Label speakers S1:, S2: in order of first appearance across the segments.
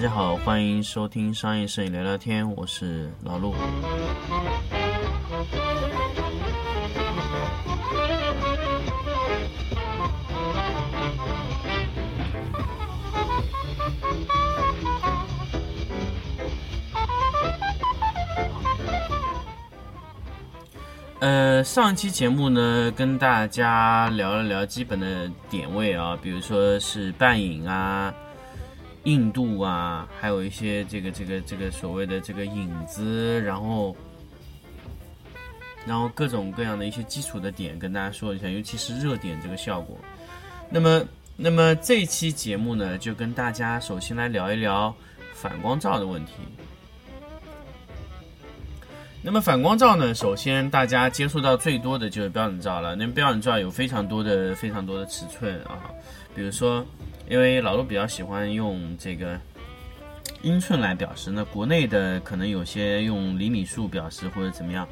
S1: 大家好，欢迎收听商业摄影聊聊天，我是老陆。呃，上一期节目呢，跟大家聊了聊基本的点位啊，比如说是半影啊、硬度啊，还有一些这个这个这个所谓的这个影子，然后然后各种各样的一些基础的点跟大家说一下，尤其是热点这个效果。那么，那么这期节目呢，就跟大家首先来聊一聊反光照的问题。那么反光照呢？首先大家接触到最多的就是标准照了。那标准照有非常多的、非常多的尺寸啊，比如说，因为老陆比较喜欢用这个英寸来表示，那国内的可能有些用厘米数表示或者怎么样。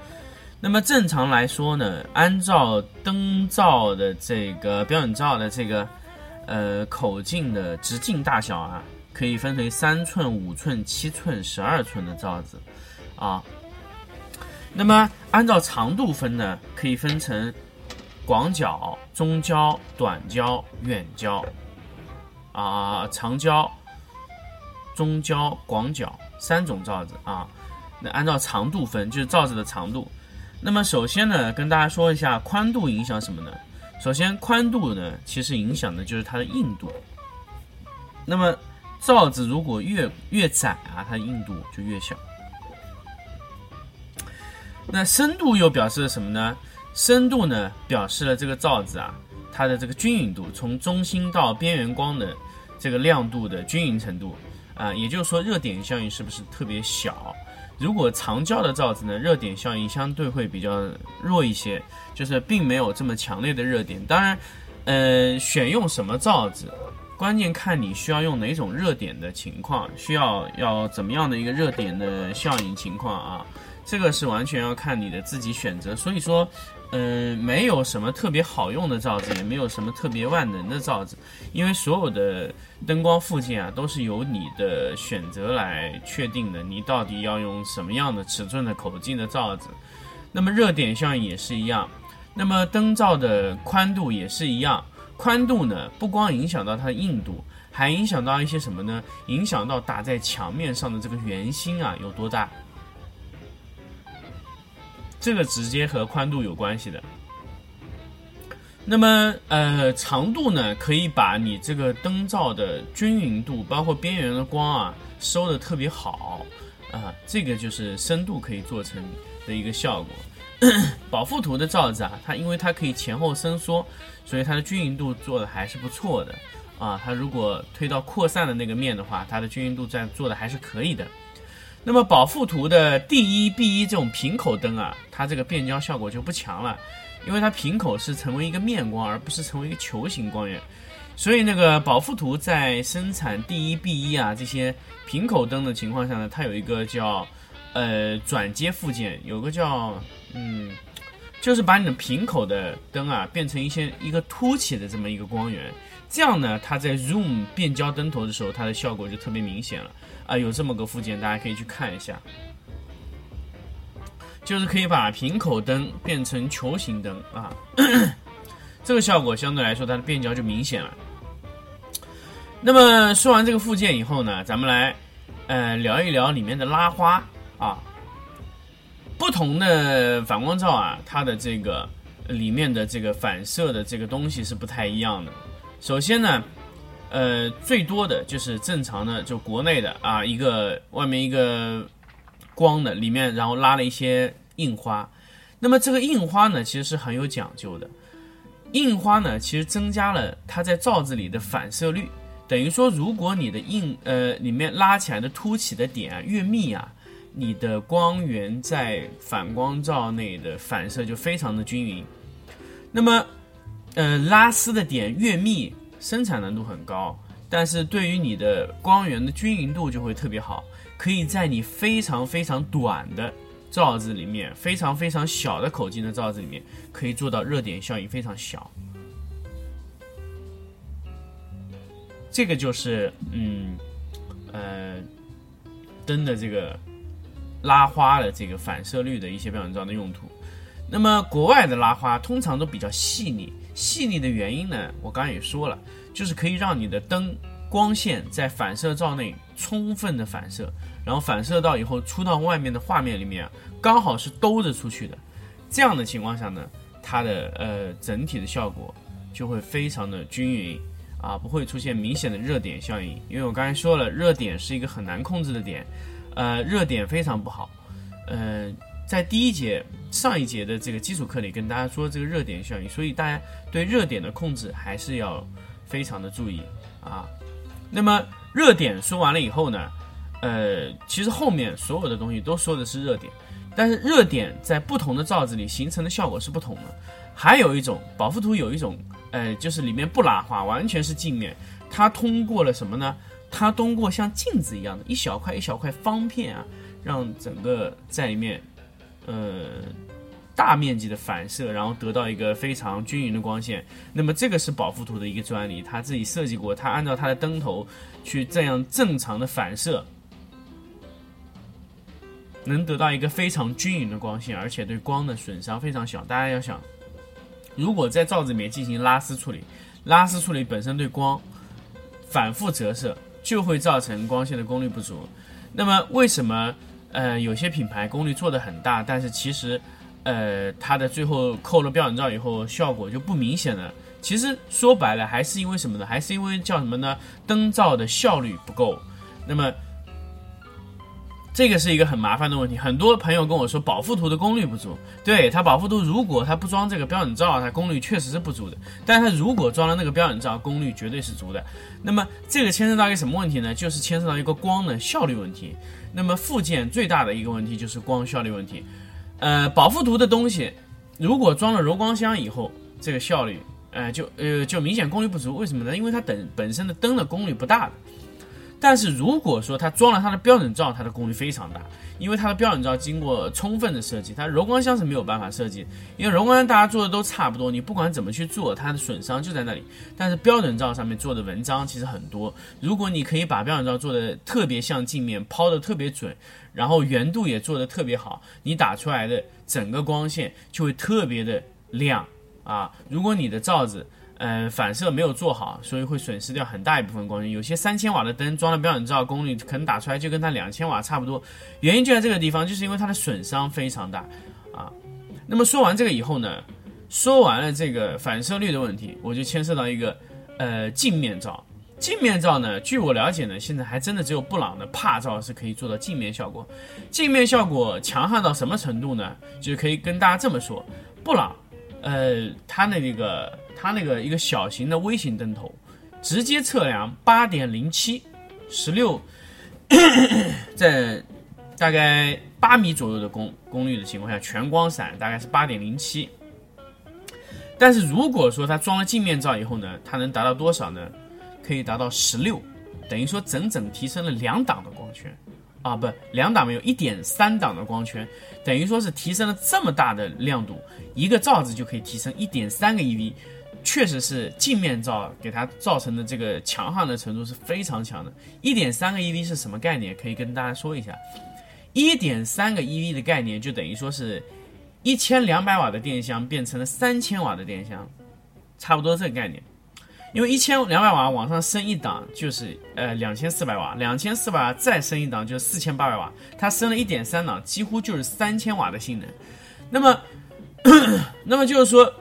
S1: 那么正常来说呢，按照灯罩的这个标准罩的这个呃口径的直径大小啊，可以分为三寸、五寸、七寸、十二寸的罩子啊。那么按照长度分呢，可以分成广角、中焦、短焦、远焦，啊，长焦、中焦、广角三种罩子啊。那按照长度分，就是罩子的长度。那么首先呢，跟大家说一下宽度影响什么呢？首先宽度呢，其实影响的就是它的硬度。那么罩子如果越越窄啊，它硬度就越小。那深度又表示了什么呢？深度呢，表示了这个罩子啊，它的这个均匀度，从中心到边缘光的这个亮度的均匀程度啊，也就是说热点效应是不是特别小？如果长焦的罩子呢，热点效应相对会比较弱一些，就是并没有这么强烈的热点。当然，呃，选用什么罩子，关键看你需要用哪种热点的情况，需要要怎么样的一个热点的效应情况啊。这个是完全要看你的自己选择，所以说，嗯，没有什么特别好用的罩子，也没有什么特别万能的罩子，因为所有的灯光附件啊，都是由你的选择来确定的，你到底要用什么样的尺寸的口径的罩子。那么热点效应也是一样，那么灯罩的宽度也是一样，宽度呢，不光影响到它的硬度，还影响到一些什么呢？影响到打在墙面上的这个圆心啊有多大。这个直接和宽度有关系的。那么，呃，长度呢，可以把你这个灯罩的均匀度，包括边缘的光啊，收的特别好啊。这个就是深度可以做成的一个效果。保护图的罩子啊，它因为它可以前后伸缩，所以它的均匀度做的还是不错的啊。它如果推到扩散的那个面的话，它的均匀度在做的还是可以的。那么保富图的 D 一 B 一这种平口灯啊，它这个变焦效果就不强了，因为它平口是成为一个面光，而不是成为一个球形光源，所以那个保富图在生产 D 一 B 一啊这些平口灯的情况下呢，它有一个叫呃转接附件，有个叫嗯，就是把你的平口的灯啊变成一些一个凸起的这么一个光源，这样呢，它在 zoom 变焦灯头的时候，它的效果就特别明显了。啊，有这么个附件，大家可以去看一下，就是可以把平口灯变成球形灯啊，这个效果相对来说它的变焦就明显了。那么说完这个附件以后呢，咱们来呃聊一聊里面的拉花啊，不同的反光罩啊，它的这个里面的这个反射的这个东西是不太一样的。首先呢。呃，最多的就是正常的，就国内的啊，一个外面一个光的，里面然后拉了一些印花。那么这个印花呢，其实是很有讲究的。印花呢，其实增加了它在罩子里的反射率，等于说，如果你的印呃里面拉起来的凸起的点越密啊，你的光源在反光罩内的反射就非常的均匀。那么，呃，拉丝的点越密。生产难度很高，但是对于你的光源的均匀度就会特别好，可以在你非常非常短的罩子里面，非常非常小的口径的罩子里面，可以做到热点效应非常小。这个就是嗯，呃灯的这个拉花的这个反射率的一些标准照的用途。那么国外的拉花通常都比较细腻，细腻的原因呢，我刚刚也说了，就是可以让你的灯光线在反射罩内充分的反射，然后反射到以后出到外面的画面里面，刚好是兜着出去的。这样的情况下呢，它的呃整体的效果就会非常的均匀啊，不会出现明显的热点效应。因为我刚才说了，热点是一个很难控制的点，呃，热点非常不好，呃。在第一节上一节的这个基础课里跟大家说这个热点效应，所以大家对热点的控制还是要非常的注意啊。那么热点说完了以后呢，呃，其实后面所有的东西都说的是热点，但是热点在不同的罩子里形成的效果是不同的。还有一种保护图有一种，呃，就是里面不拉花，完全是镜面，它通过了什么呢？它通过像镜子一样的一小块一小块方片啊，让整个在里面。呃，大面积的反射，然后得到一个非常均匀的光线。那么这个是保富图的一个专利，他自己设计过，他按照他的灯头去这样正常的反射，能得到一个非常均匀的光线，而且对光的损伤非常小。大家要想，如果在罩子里面进行拉丝处理，拉丝处理本身对光反复折射就会造成光线的功率不足。那么为什么？呃，有些品牌功率做的很大，但是其实，呃，它的最后扣了标准罩以后，效果就不明显了。其实说白了，还是因为什么呢？还是因为叫什么呢？灯罩的效率不够。那么，这个是一个很麻烦的问题。很多朋友跟我说，保护图的功率不足。对它保护图，如果它不装这个标准罩，它功率确实是不足的。但它如果装了那个标准罩，功率绝对是足的。那么这个牵涉到一个什么问题呢？就是牵涉到一个光的效率问题。那么附件最大的一个问题就是光效率问题，呃，保护图的东西如果装了柔光箱以后，这个效率，呃，就呃就明显功率不足。为什么呢？因为它本本身的灯的功率不大的。但是如果说它装了它的标准罩，它的功率非常大，因为它的标准罩经过充分的设计，它柔光箱是没有办法设计，因为柔光箱大家做的都差不多，你不管怎么去做，它的损伤就在那里。但是标准罩上面做的文章其实很多，如果你可以把标准罩做的特别像镜面，抛的特别准，然后圆度也做的特别好，你打出来的整个光线就会特别的亮啊。如果你的罩子，嗯，反射没有做好，所以会损失掉很大一部分光源。有些三千瓦的灯装了标准罩，功率可能打出来就跟它两千瓦差不多。原因就在这个地方，就是因为它的损伤非常大啊。那么说完这个以后呢，说完了这个反射率的问题，我就牵涉到一个呃镜面罩。镜面罩呢，据我了解呢，现在还真的只有布朗的帕罩是可以做到镜面效果。镜面效果强悍到什么程度呢？就是可以跟大家这么说，布朗。呃，它的那个，它那个一个小型的微型灯头，直接测量八点零七，十六，在大概八米左右的功功率的情况下，全光闪大概是八点零七。但是如果说它装了镜面罩以后呢，它能达到多少呢？可以达到十六，等于说整整提升了两档的光圈。啊，不，两档没有，一点三档的光圈，等于说是提升了这么大的亮度，一个罩子就可以提升一点三个 EV，确实是镜面罩给它造成的这个强悍的程度是非常强的。一点三个 EV 是什么概念？可以跟大家说一下，一点三个 EV 的概念就等于说是一千两百瓦的电箱变成了三千瓦的电箱，差不多这个概念。因为一千两百瓦往上升一档就是呃两千四百瓦，两千四百瓦再升一档就是四千八百瓦，它升了一点三档，几乎就是三千瓦的性能。那么，那么就是说，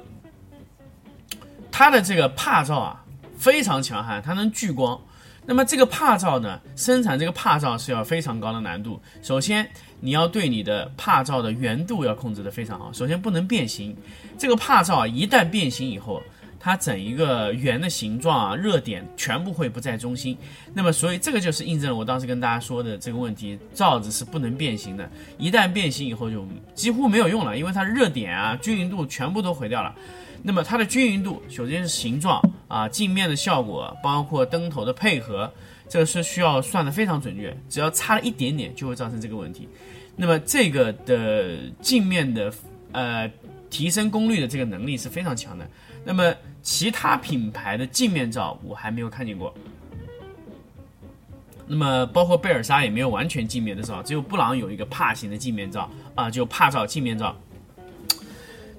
S1: 它的这个帕罩啊非常强悍，它能聚光。那么这个帕罩呢，生产这个帕罩是要非常高的难度。首先，你要对你的帕罩的圆度要控制的非常好，首先不能变形。这个帕罩啊，一旦变形以后。它整一个圆的形状啊，热点全部会不在中心，那么所以这个就是印证了我当时跟大家说的这个问题，罩子是不能变形的，一旦变形以后就几乎没有用了，因为它热点啊、均匀度全部都毁掉了。那么它的均匀度，首先是形状啊、镜面的效果，包括灯头的配合，这是需要算的非常准确，只要差了一点点就会造成这个问题。那么这个的镜面的呃提升功率的这个能力是非常强的。那么其他品牌的镜面罩我还没有看见过，那么包括贝尔莎也没有完全镜面的照，只有布朗有一个帕型的镜面罩啊，就帕照镜面照。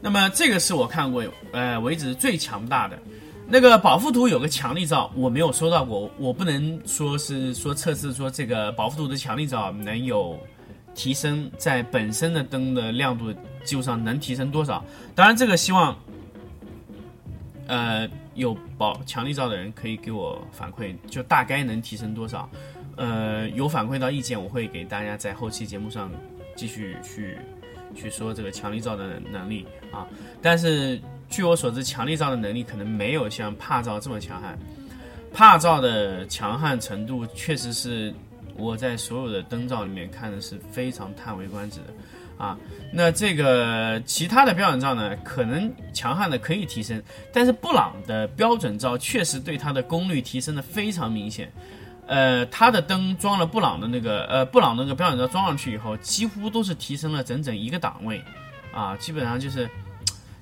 S1: 那么这个是我看过呃为止最强大的。那个保护图有个强力照，我没有收到过，我不能说是说测试说这个保护图的强力照能有提升在本身的灯的亮度基础上能提升多少。当然这个希望，呃有保强力照的人可以给我反馈，就大概能提升多少。呃有反馈到意见，我会给大家在后期节目上继续去去说这个强力照的能力啊，但是。据我所知，强力照的能力可能没有像帕照这么强悍。帕照的强悍程度确实是我在所有的灯罩里面看的是非常叹为观止的啊。那这个其他的标准照呢，可能强悍的可以提升，但是布朗的标准照确实对它的功率提升的非常明显。呃，它的灯装了布朗的那个呃布朗那个标准照装上去以后，几乎都是提升了整整一个档位啊，基本上就是。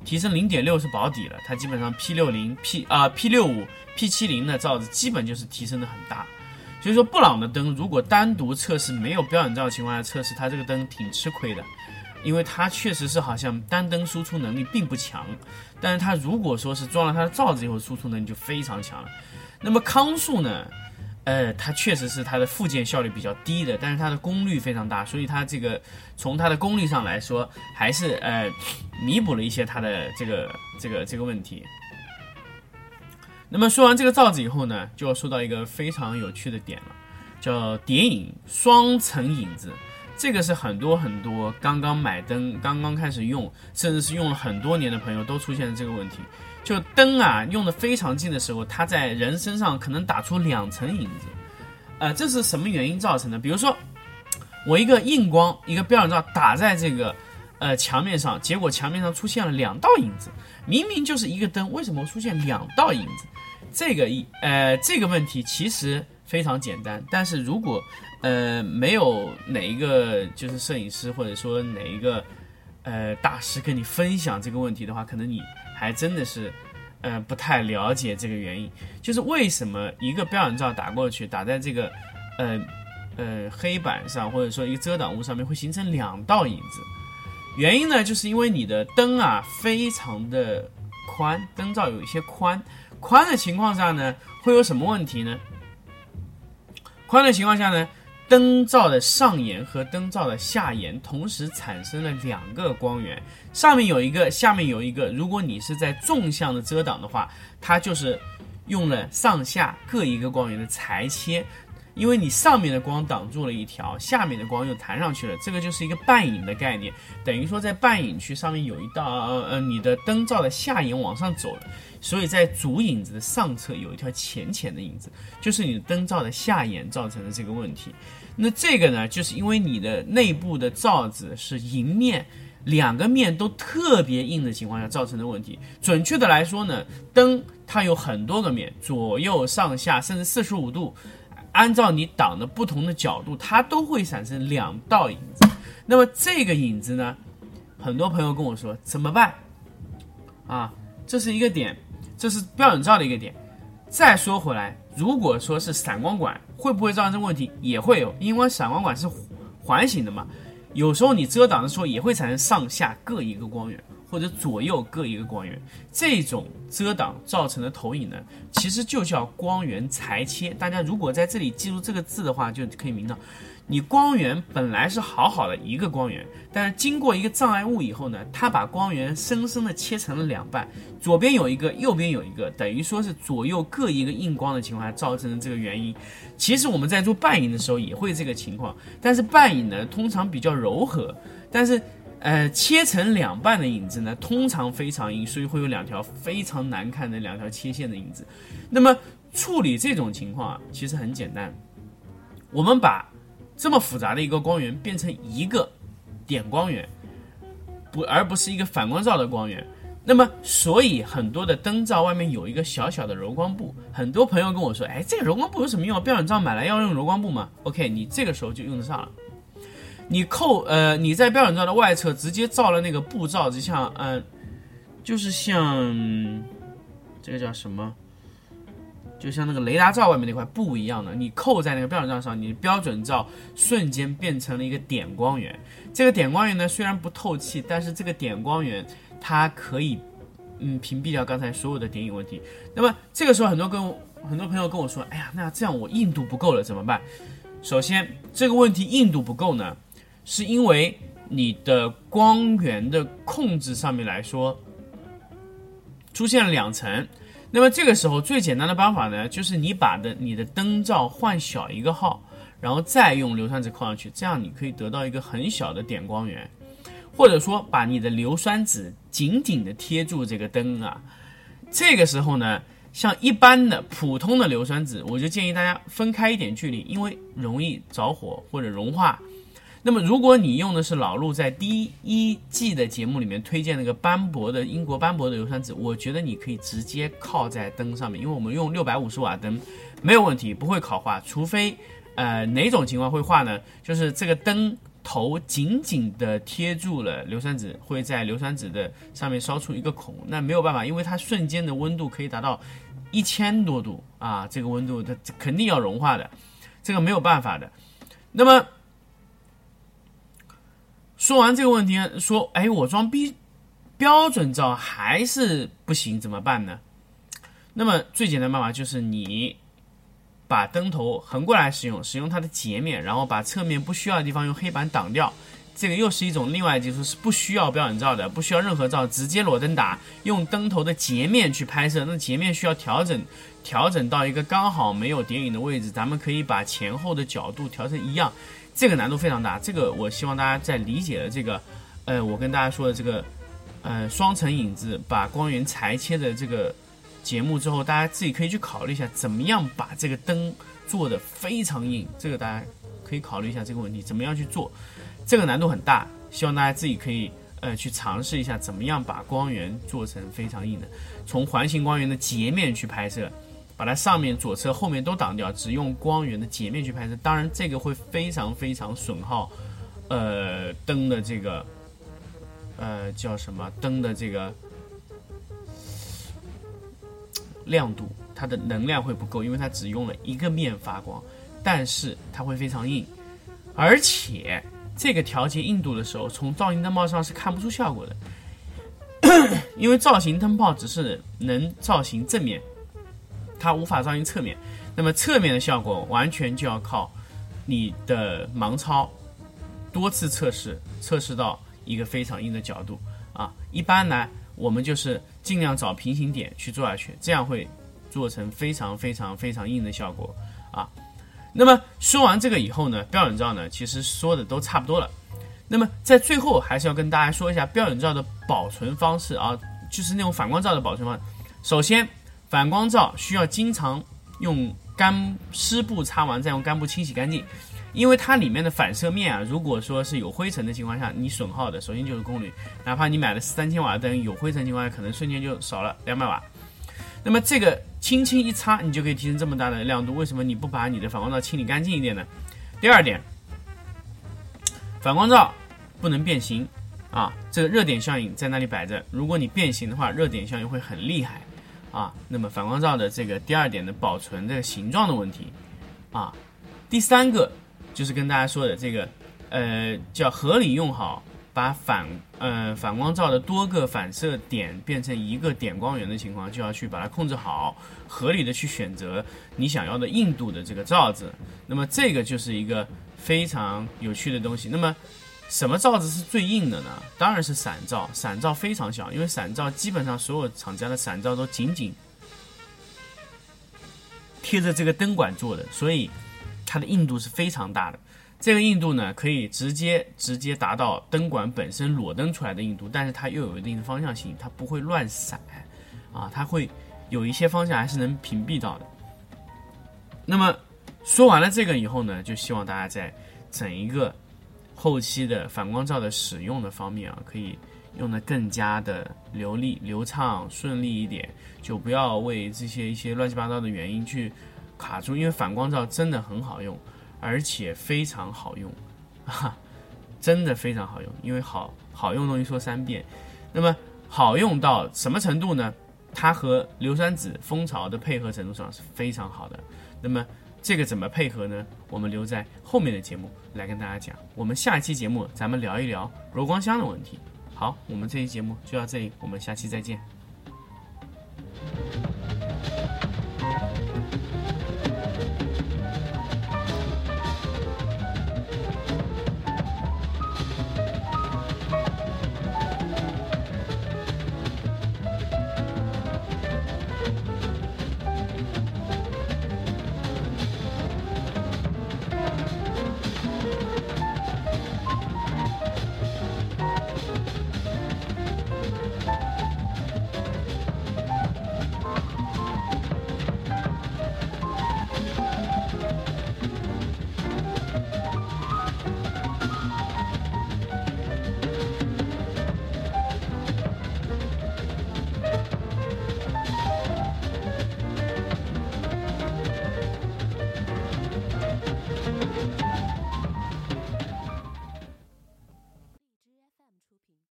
S1: 提升零点六是保底了，它基本上 P 六零 P 啊 P 六五 P 七零的罩子基本就是提升的很大，所以说布朗的灯如果单独测试没有标准罩的情况下测试，它这个灯挺吃亏的，因为它确实是好像单灯输出能力并不强，但是它如果说是装了它的罩子以后输出能力就非常强了。那么康素呢？呃，它确实是它的附件效率比较低的，但是它的功率非常大，所以它这个从它的功率上来说，还是呃弥补了一些它的这个这个这个问题。那么说完这个罩子以后呢，就要说到一个非常有趣的点了，叫叠影双层影子。这个是很多很多刚刚买灯、刚刚开始用，甚至是用了很多年的朋友都出现了这个问题。就灯啊用的非常近的时候，它在人身上可能打出两层影子，呃，这是什么原因造成的？比如说，我一个硬光，一个标准照打在这个呃墙面上，结果墙面上出现了两道影子，明明就是一个灯，为什么出现两道影子？这个一呃这个问题其实非常简单，但是如果呃没有哪一个就是摄影师或者说哪一个呃大师跟你分享这个问题的话，可能你。还真的是，呃，不太了解这个原因，就是为什么一个标准照打过去，打在这个，呃，呃，黑板上或者说一个遮挡物上面会形成两道影子？原因呢，就是因为你的灯啊非常的宽，灯罩有一些宽，宽的情况下呢，会有什么问题呢？宽的情况下呢？灯罩的上沿和灯罩的下沿同时产生了两个光源，上面有一个，下面有一个。如果你是在纵向的遮挡的话，它就是用了上下各一个光源的裁切。因为你上面的光挡住了一条，下面的光又弹上去了，这个就是一个半影的概念，等于说在半影区上面有一道呃呃你的灯罩的下沿往上走了，所以在主影子的上侧有一条浅浅的影子，就是你的灯罩的下沿造成的这个问题。那这个呢，就是因为你的内部的罩子是迎面两个面都特别硬的情况下造成的问题。准确的来说呢，灯它有很多个面，左右上下甚至四十五度。按照你挡的不同的角度，它都会产生两道影子。那么这个影子呢，很多朋友跟我说怎么办？啊，这是一个点，这是标准照的一个点。再说回来，如果说是闪光管，会不会造成这个问题？也会有，因为闪光管是环形的嘛，有时候你遮挡的时候也会产生上下各一个光源。或者左右各一个光源，这种遮挡造成的投影呢，其实就叫光源裁切。大家如果在这里记住这个字的话，就可以明了，你光源本来是好好的一个光源，但是经过一个障碍物以后呢，它把光源生生的切成了两半，左边有一个，右边有一个，等于说是左右各一个硬光的情况下造成的这个原因。其实我们在做半影的时候也会这个情况，但是半影呢通常比较柔和，但是。呃，切成两半的影子呢，通常非常硬，所以会有两条非常难看的两条切线的影子。那么处理这种情况啊，其实很简单，我们把这么复杂的一个光源变成一个点光源，不而不是一个反光罩的光源。那么，所以很多的灯罩外面有一个小小的柔光布。很多朋友跟我说，哎，这个柔光布有什么用？标准罩买来要用柔光布吗？OK，你这个时候就用得上了。你扣呃，你在标准罩的外侧直接罩了那个布罩，就像呃，就是像这个叫什么？就像那个雷达罩外面那块布一样的，你扣在那个标准罩上，你标准罩瞬间变成了一个点光源。这个点光源呢，虽然不透气，但是这个点光源它可以，嗯，屏蔽掉刚才所有的点影问题。那么这个时候，很多跟很多朋友跟我说，哎呀，那这样我硬度不够了怎么办？首先，这个问题硬度不够呢，是因为你的光源的控制上面来说出现了两层。那么这个时候最简单的方法呢，就是你把的你的灯罩换小一个号，然后再用硫酸纸扣上去，这样你可以得到一个很小的点光源，或者说把你的硫酸纸紧紧的贴住这个灯啊。这个时候呢，像一般的普通的硫酸纸，我就建议大家分开一点距离，因为容易着火或者融化。那么，如果你用的是老陆在第一季的节目里面推荐那个斑驳的英国斑驳的硫酸纸，我觉得你可以直接靠在灯上面，因为我们用六百五十瓦灯没有问题，不会烤化。除非，呃，哪种情况会化呢？就是这个灯头紧紧的贴住了硫酸纸，会在硫酸纸的上面烧出一个孔，那没有办法，因为它瞬间的温度可以达到一千多度啊，这个温度它肯定要融化的，这个没有办法的。那么。说完这个问题，说，哎，我装逼标准罩还是不行，怎么办呢？那么最简单办法就是你把灯头横过来使用，使用它的截面，然后把侧面不需要的地方用黑板挡掉。这个又是一种另外技术，是不需要标准罩的，不需要任何罩，直接裸灯打，用灯头的截面去拍摄。那截面需要调整，调整到一个刚好没有叠影的位置，咱们可以把前后的角度调成一样。这个难度非常大，这个我希望大家在理解了这个，呃，我跟大家说的这个，呃，双层影子把光源裁切的这个节目之后，大家自己可以去考虑一下，怎么样把这个灯做的非常硬，这个大家可以考虑一下这个问题，怎么样去做，这个难度很大，希望大家自己可以呃去尝试一下，怎么样把光源做成非常硬的，从环形光源的截面去拍摄。把它上面、左侧、后面都挡掉，只用光源的截面去拍摄。当然，这个会非常非常损耗，呃，灯的这个，呃，叫什么？灯的这个亮度，它的能量会不够，因为它只用了一个面发光。但是它会非常硬，而且这个调节硬度的时候，从造型灯泡上是看不出效果的，因为造型灯泡只是能造型正面。它无法照应侧面，那么侧面的效果完全就要靠你的盲操，多次测试，测试到一个非常硬的角度啊。一般呢，我们就是尽量找平行点去做下去，这样会做成非常非常非常硬的效果啊。那么说完这个以后呢，标准罩呢，其实说的都差不多了。那么在最后还是要跟大家说一下标准罩的保存方式啊，就是那种反光罩的保存方式。首先。反光罩需要经常用干湿布擦完，再用干布清洗干净，因为它里面的反射面啊，如果说是有灰尘的情况下，你损耗的首先就是功率，哪怕你买了三千瓦灯，有灰尘情况下，可能瞬间就少了两百瓦。那么这个轻轻一擦，你就可以提升这么大的亮度，为什么你不把你的反光罩清理干净一点呢？第二点，反光罩不能变形啊，这个热点效应在那里摆着，如果你变形的话，热点效应会很厉害。啊，那么反光罩的这个第二点的保存这个形状的问题，啊，第三个就是跟大家说的这个，呃，叫合理用好，把反呃反光罩的多个反射点变成一个点光源的情况，就要去把它控制好，合理的去选择你想要的硬度的这个罩子。那么这个就是一个非常有趣的东西。那么。什么罩子是最硬的呢？当然是散罩。散罩非常小，因为散罩基本上所有厂家的散罩都紧紧贴着这个灯管做的，所以它的硬度是非常大的。这个硬度呢，可以直接直接达到灯管本身裸灯出来的硬度，但是它又有一定的方向性，它不会乱散啊，它会有一些方向还是能屏蔽到的。那么说完了这个以后呢，就希望大家在整一个。后期的反光罩的使用的方面啊，可以用的更加的流利、流畅、顺利一点，就不要为这些一些乱七八糟的原因去卡住。因为反光罩真的很好用，而且非常好用，哈，真的非常好用。因为好好用东西说三遍，那么好用到什么程度呢？它和硫酸纸蜂巢的配合程度上是非常好的。那么这个怎么配合呢？我们留在后面的节目来跟大家讲。我们下一期节目咱们聊一聊柔光箱的问题。好，我们这期节目就到这里，我们下期再见。